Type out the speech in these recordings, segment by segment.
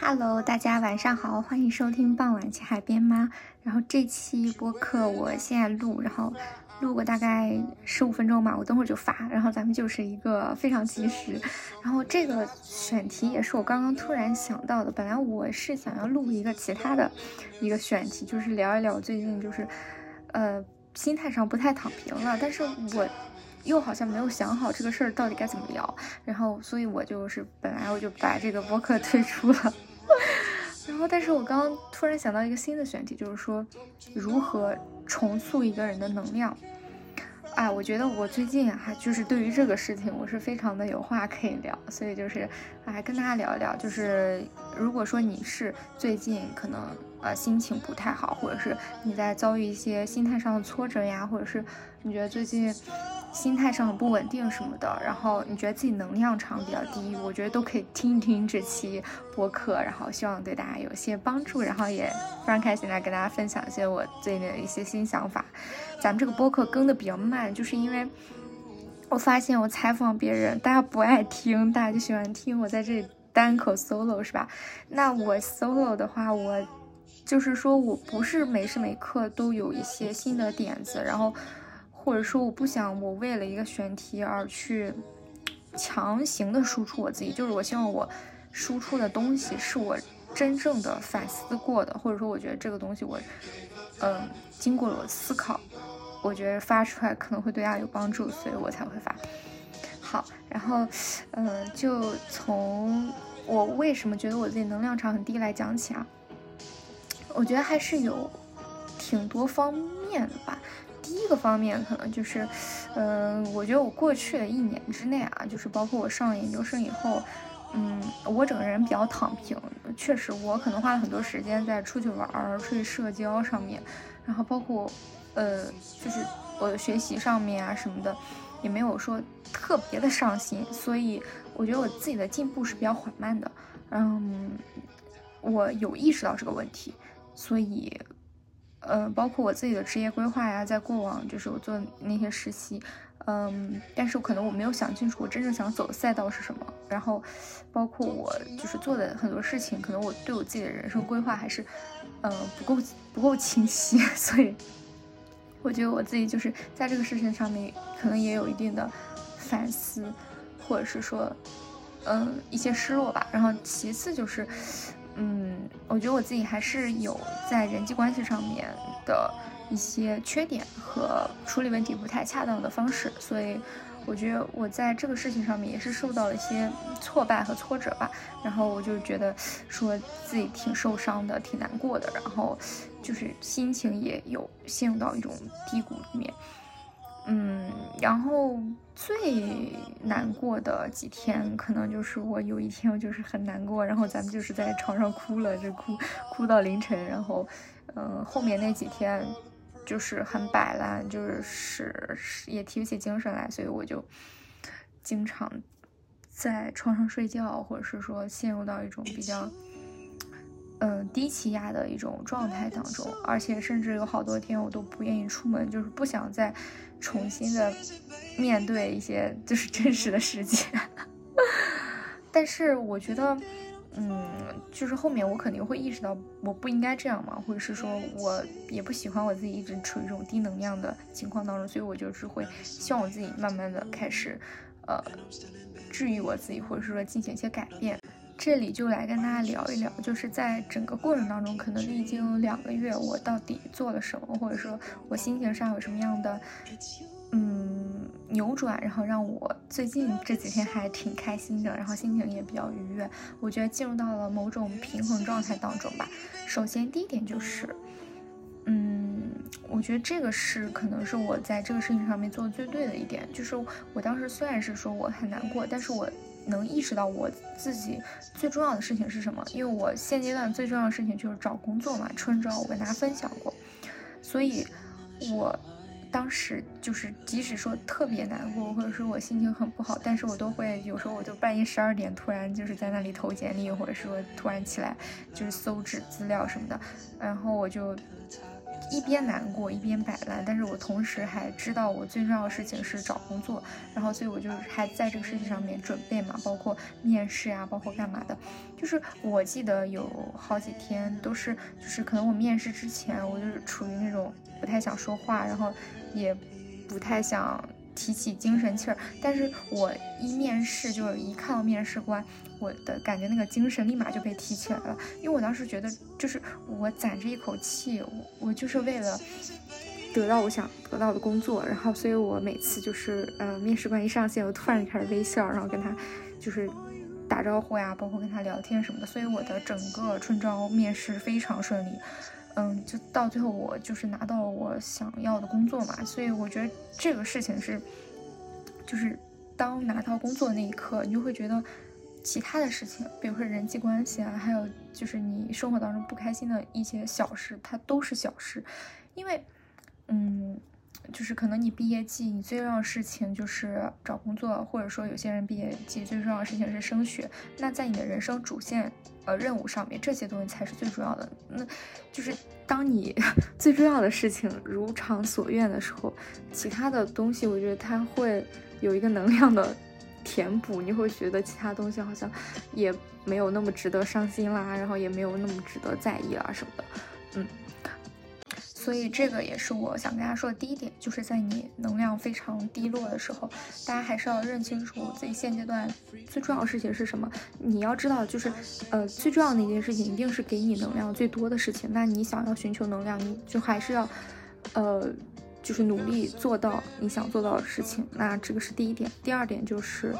Hello，大家晚上好，欢迎收听傍晚去海边吗？然后这期播客我现在录，然后录个大概十五分钟吧，我等会儿就发。然后咱们就是一个非常及时。然后这个选题也是我刚刚突然想到的，本来我是想要录一个其他的一个选题，就是聊一聊最近就是呃心态上不太躺平了，但是我。又好像没有想好这个事儿到底该怎么聊，然后所以我就是本来我就把这个播客退出了，然后但是我刚刚突然想到一个新的选题，就是说如何重塑一个人的能量。哎，我觉得我最近啊，就是对于这个事情，我是非常的有话可以聊，所以就是哎跟大家聊一聊，就是如果说你是最近可能呃心情不太好，或者是你在遭遇一些心态上的挫折呀，或者是你觉得最近。心态上很不稳定什么的，然后你觉得自己能量场比较低，我觉得都可以听一听这期播客，然后希望对大家有些帮助，然后也非常开心来跟大家分享一些我最近的一些新想法。咱们这个播客更的比较慢，就是因为我发现我采访别人，大家不爱听，大家就喜欢听我在这里单口 solo 是吧？那我 solo 的话，我就是说我不是每时每刻都有一些新的点子，然后。或者说，我不想我为了一个选题而去强行的输出我自己，就是我希望我输出的东西是我真正的反思过的，或者说我觉得这个东西我，嗯，经过了我思考，我觉得发出来可能会对大家有帮助，所以我才会发。好，然后，嗯，就从我为什么觉得我自己能量场很低来讲起啊，我觉得还是有挺多方面的吧。第一个方面可能就是，嗯，我觉得我过去的一年之内啊，就是包括我上研究生以后，嗯，我整个人比较躺平。确实，我可能花了很多时间在出去玩、出去社交上面，然后包括，呃，就是我的学习上面啊什么的，也没有说特别的上心。所以，我觉得我自己的进步是比较缓慢的。嗯，我有意识到这个问题，所以。嗯，包括我自己的职业规划呀，在过往就是我做那些实习，嗯，但是可能我没有想清楚我真正想走的赛道是什么。然后，包括我就是做的很多事情，可能我对我自己的人生规划还是，嗯，不够不够清晰。所以，我觉得我自己就是在这个事情上面，可能也有一定的反思，或者是说，嗯，一些失落吧。然后，其次就是。我觉得我自己还是有在人际关系上面的一些缺点和处理问题不太恰当的方式，所以我觉得我在这个事情上面也是受到了一些挫败和挫折吧。然后我就觉得说自己挺受伤的，挺难过的，然后就是心情也有陷入到一种低谷里面。嗯，然后最难过的几天，可能就是我有一天我就是很难过，然后咱们就是在床上哭了，就哭哭到凌晨。然后，嗯，后面那几天就是很摆烂，就是是也提不起精神来，所以我就经常在床上睡觉，或者是说陷入到一种比较。嗯，低气压的一种状态当中，而且甚至有好多天我都不愿意出门，就是不想再重新的面对一些就是真实的世界。但是我觉得，嗯，就是后面我肯定会意识到我不应该这样嘛，或者是说我也不喜欢我自己一直处于这种低能量的情况当中，所以我就是会希望我自己慢慢的开始，呃，治愈我自己，或者是说进行一些改变。这里就来跟大家聊一聊，就是在整个过程当中，可能历经两个月，我到底做了什么，或者说我心情上有什么样的嗯扭转，然后让我最近这几天还挺开心的，然后心情也比较愉悦，我觉得进入到了某种平衡状态当中吧。首先第一点就是，嗯，我觉得这个是可能是我在这个事情上面做的最对的一点，就是我当时虽然是说我很难过，但是我。能意识到我自己最重要的事情是什么？因为我现阶段最重要的事情就是找工作嘛。春招我跟大家分享过，所以我当时就是即使说特别难过，或者说我心情很不好，但是我都会有时候我就半夜十二点突然就是在那里投简历，或者说突然起来就是搜纸资料什么的，然后我就一边难过一边摆烂，但是我同时还知道我最重要的事情是找工作，然后所以我就还在这个事情上面准备嘛，包括面试啊，包括干嘛的。就是我记得有好几天都是，就是可能我面试之前，我就是处于那种不太想说话，然后也不太想。提起精神气儿，但是我一面试，就是一看到面试官，我的感觉那个精神立马就被提起来了，因为我当时觉得，就是我攒着一口气，我我就是为了得到我想得到的工作，然后所以我每次就是呃面试官一上线，我突然就开始微笑，然后跟他就是打招呼呀，包括跟他聊天什么的，所以我的整个春招面试非常顺利。嗯，就到最后我就是拿到我想要的工作嘛，所以我觉得这个事情是，就是当拿到工作那一刻，你就会觉得其他的事情，比如说人际关系啊，还有就是你生活当中不开心的一些小事，它都是小事，因为，嗯。就是可能你毕业季，你最重要的事情就是找工作，或者说有些人毕业季最重要的事情是升学。那在你的人生主线呃任务上面，这些东西才是最重要的。那就是当你 最重要的事情如偿所愿的时候，其他的东西我觉得它会有一个能量的填补，你会觉得其他东西好像也没有那么值得伤心啦，然后也没有那么值得在意啦什么的，嗯。所以这个也是我想跟大家说的第一点，就是在你能量非常低落的时候，大家还是要认清楚自己现阶段最重要的事情是什么。你要知道，就是呃最重要的一件事情一定是给你能量最多的事情。那你想要寻求能量，你就还是要呃就是努力做到你想做到的事情。那这个是第一点。第二点就是，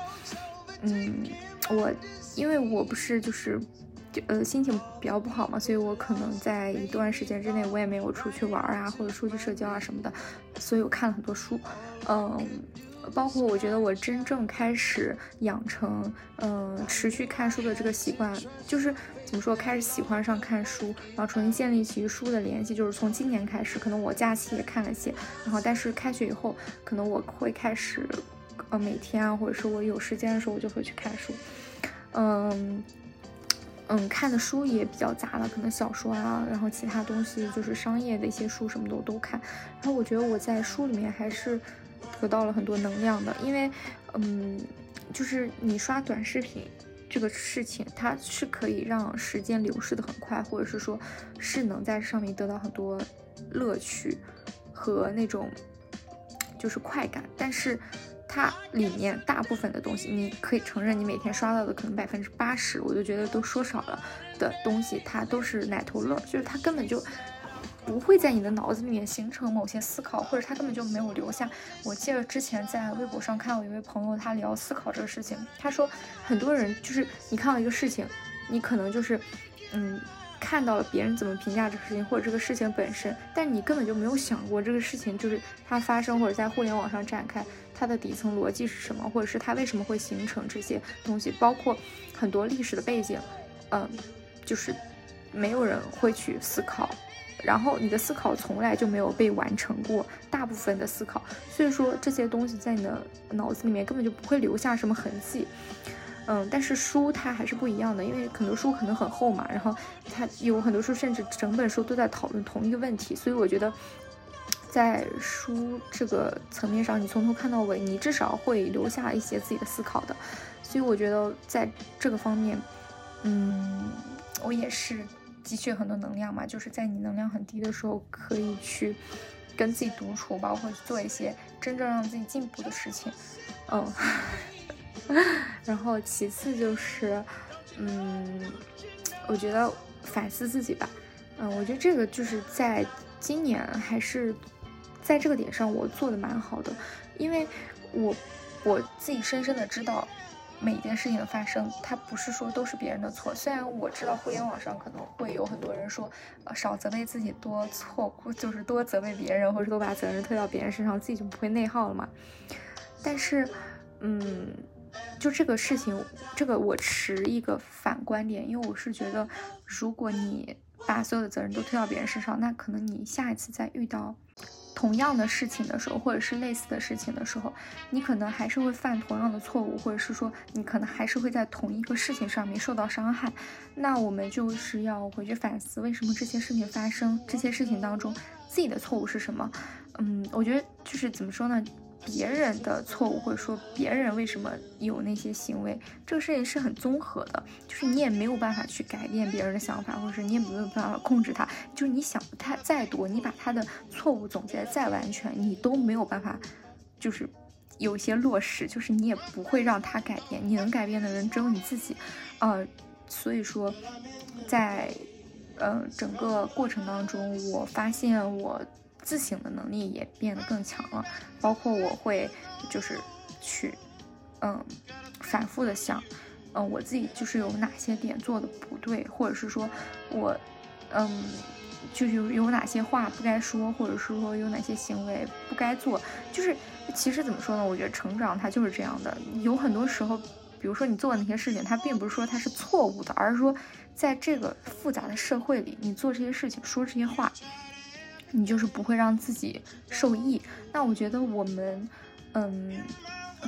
嗯，我因为我不是就是。呃，心情比较不好嘛，所以我可能在一段时间之内，我也没有出去玩啊，或者出去社交啊什么的，所以我看了很多书，嗯，包括我觉得我真正开始养成，嗯，持续看书的这个习惯，就是怎么说，开始喜欢上看书，然后重新建立起书的联系，就是从今年开始，可能我假期也看了些，然后但是开学以后，可能我会开始，呃，每天啊，或者是我有时间的时候，我就会去看书，嗯。嗯，看的书也比较杂了，可能小说啊，然后其他东西就是商业的一些书什么的我都看。然后我觉得我在书里面还是得到了很多能量的，因为，嗯，就是你刷短视频这个事情，它是可以让时间流逝的很快，或者是说，是能在上面得到很多乐趣和那种就是快感，但是。它里面大部分的东西，你可以承认，你每天刷到的可能百分之八十，我就觉得都说少了的东西，它都是奶头乐，就是它根本就不会在你的脑子里面形成某些思考，或者它根本就没有留下。我记得之前在微博上看到一位朋友，他聊思考这个事情，他说很多人就是你看到一个事情，你可能就是嗯。看到了别人怎么评价这个事情，或者这个事情本身，但你根本就没有想过这个事情就是它发生或者在互联网上展开，它的底层逻辑是什么，或者是它为什么会形成这些东西，包括很多历史的背景，嗯，就是没有人会去思考，然后你的思考从来就没有被完成过，大部分的思考，所以说这些东西在你的脑子里面根本就不会留下什么痕迹。嗯，但是书它还是不一样的，因为很多书可能很厚嘛，然后它有很多书甚至整本书都在讨论同一个问题，所以我觉得在书这个层面上，你从头看到尾，你至少会留下一些自己的思考的。所以我觉得在这个方面，嗯，我也是汲取很多能量嘛，就是在你能量很低的时候，可以去跟自己独处，包括做一些真正让自己进步的事情。嗯。然后其次就是，嗯，我觉得反思自己吧，嗯，我觉得这个就是在今年还是在这个点上我做的蛮好的，因为我我自己深深的知道每一件事情的发生，它不是说都是别人的错。虽然我知道互联网上可能会有很多人说，呃，少责备自己，多错就是多责备别人，或者多把责任推到别人身上，自己就不会内耗了嘛。但是，嗯。就这个事情，这个我持一个反观点，因为我是觉得，如果你把所有的责任都推到别人身上，那可能你下一次再遇到同样的事情的时候，或者是类似的事情的时候，你可能还是会犯同样的错误，或者是说你可能还是会在同一个事情上面受到伤害。那我们就是要回去反思，为什么这些事情发生，这些事情当中自己的错误是什么？嗯，我觉得就是怎么说呢？别人的错误，或者说别人为什么有那些行为，这个事情是很综合的，就是你也没有办法去改变别人的想法，或者是你也没有办法控制他。就是你想他再多，你把他的错误总结再完全，你都没有办法，就是有些落实，就是你也不会让他改变。你能改变的人只有你自己，呃，所以说，在呃整个过程当中，我发现我。自省的能力也变得更强了，包括我会就是去嗯反复的想，嗯我自己就是有哪些点做的不对，或者是说我嗯就是有哪些话不该说，或者是说有哪些行为不该做，就是其实怎么说呢？我觉得成长它就是这样的，有很多时候，比如说你做的那些事情，它并不是说它是错误的，而是说在这个复杂的社会里，你做这些事情，说这些话。你就是不会让自己受益。那我觉得我们，嗯，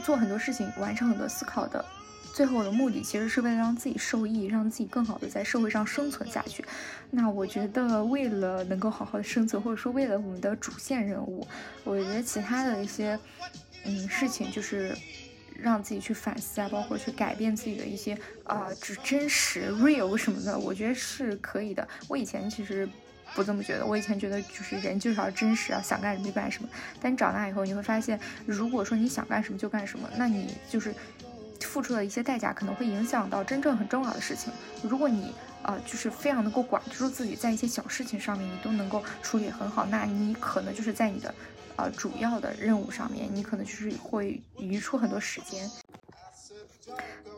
做很多事情，完成很多思考的最后的目的，其实是为了让自己受益，让自己更好的在社会上生存下去。那我觉得，为了能够好好的生存，或者说为了我们的主线任务，我觉得其他的一些，嗯，事情就是让自己去反思啊，包括去改变自己的一些啊，就真实 real 什么的，我觉得是可以的。我以前其实。不这么觉得，我以前觉得就是人就是要真实啊，想干什么就干什么。但你长大以后，你会发现，如果说你想干什么就干什么，那你就是付出了一些代价，可能会影响到真正很重要的事情。如果你呃就是非常能够管得住自己，在一些小事情上面你都能够处理很好，那你可能就是在你的呃主要的任务上面，你可能就是会余出很多时间。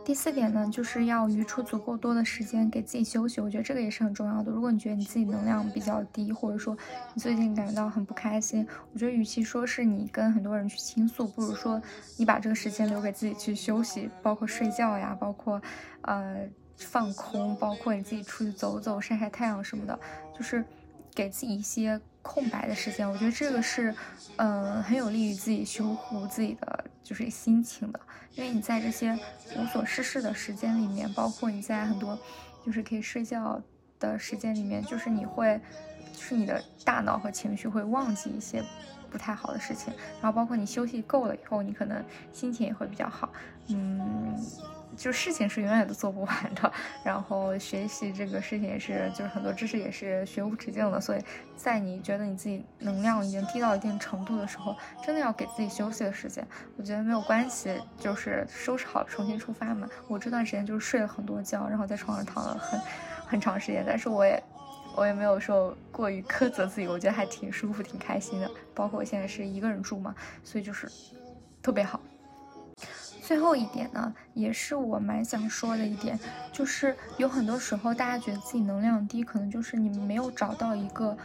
第四点呢，就是要余出足够多的时间给自己休息，我觉得这个也是很重要的。如果你觉得你自己能量比较低，或者说你最近感觉到很不开心，我觉得与其说是你跟很多人去倾诉，不如说你把这个时间留给自己去休息，包括睡觉呀，包括呃放空，包括你自己出去走走、晒晒太阳什么的，就是给自己一些空白的时间。我觉得这个是嗯很有利于自己修复自己的就是心情的。因为你在这些无所事事的时间里面，包括你在很多就是可以睡觉的时间里面，就是你会，就是你的大脑和情绪会忘记一些不太好的事情，然后包括你休息够了以后，你可能心情也会比较好，嗯。就事情是永远都做不完的，然后学习这个事情也是，就是很多知识也是学无止境的，所以在你觉得你自己能量已经低到一定程度的时候，真的要给自己休息的时间。我觉得没有关系，就是收拾好重新出发嘛。我这段时间就是睡了很多觉，然后在床上躺了很很长时间，但是我也我也没有说过于苛责自己，我觉得还挺舒服、挺开心的。包括我现在是一个人住嘛，所以就是特别好。最后一点呢，也是我蛮想说的一点，就是有很多时候大家觉得自己能量低，可能就是你们没有找到一个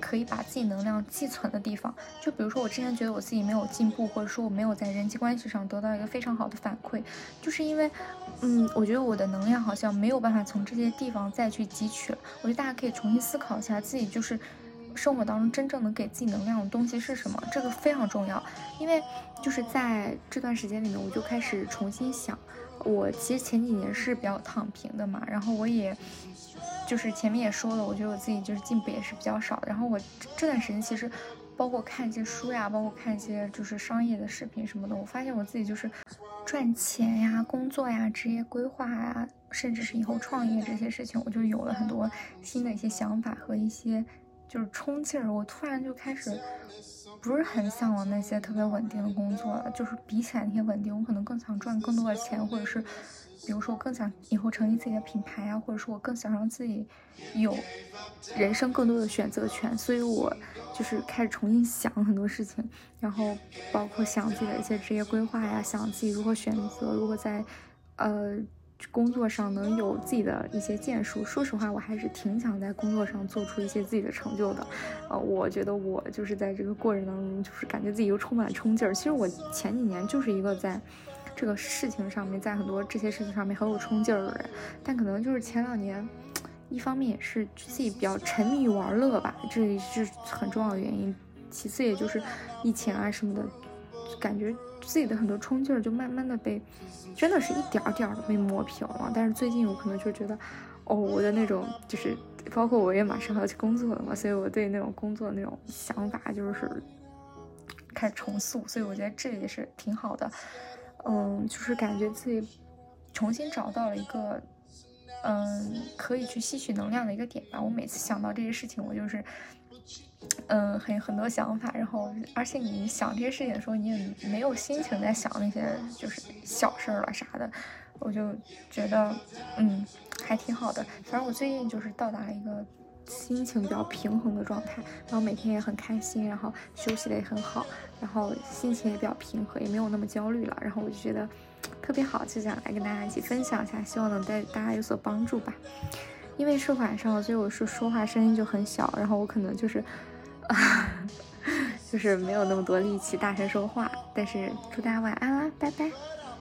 可以把自己能量寄存的地方。就比如说我之前觉得我自己没有进步，或者说我没有在人际关系上得到一个非常好的反馈，就是因为，嗯，我觉得我的能量好像没有办法从这些地方再去汲取了。我觉得大家可以重新思考一下自己，就是。生活当中真正能给自己能量的东西是什么？这个非常重要，因为就是在这段时间里面，我就开始重新想，我其实前几年是比较躺平的嘛，然后我也就是前面也说了，我觉得我自己就是进步也是比较少，然后我这段时间其实包括看一些书呀，包括看一些就是商业的视频什么的，我发现我自己就是赚钱呀、工作呀、职业规划呀，甚至是以后创业这些事情，我就有了很多新的一些想法和一些。就是冲劲儿，我突然就开始不是很向往那些特别稳定的工作了。就是比起来那些稳定，我可能更想赚更多的钱，或者是，比如说我更想以后成立自己的品牌啊，或者说我更想让自己有人生更多的选择权。所以我就是开始重新想很多事情，然后包括想自己的一些职业规划呀，想自己如何选择，如果在呃。工作上能有自己的一些建树，说实话，我还是挺想在工作上做出一些自己的成就的。呃，我觉得我就是在这个过程当中，就是感觉自己又充满了冲劲儿。其实我前几年就是一个在这个事情上面，在很多这些事情上面很有冲劲儿的人，但可能就是前两年，一方面也是自己比较沉迷于玩乐吧，这是很重要的原因。其次，也就是疫情啊什么的。感觉自己的很多冲劲儿就慢慢的被，真的是一点点儿的被磨平了。但是最近我可能就觉得，哦，我的那种就是，包括我也马上要去工作了嘛，所以我对那种工作那种想法就是开始重塑。所以我觉得这也是挺好的，嗯，就是感觉自己重新找到了一个。嗯，可以去吸取能量的一个点吧。我每次想到这些事情，我就是，嗯，很很多想法。然后，而且你想这些事情的时候，你也没有心情在想那些就是小事儿了啥的。我就觉得，嗯，还挺好的。反正我最近就是到达了一个心情比较平衡的状态，然后每天也很开心，然后休息的也很好，然后心情也比较平和，也没有那么焦虑了。然后我就觉得。特别好，就想来跟大家一起分享一下，希望能对大家有所帮助吧。因为是晚上，所以我说说话声音就很小，然后我可能就是，啊 就是没有那么多力气大声说话。但是祝大家晚安啦，拜拜。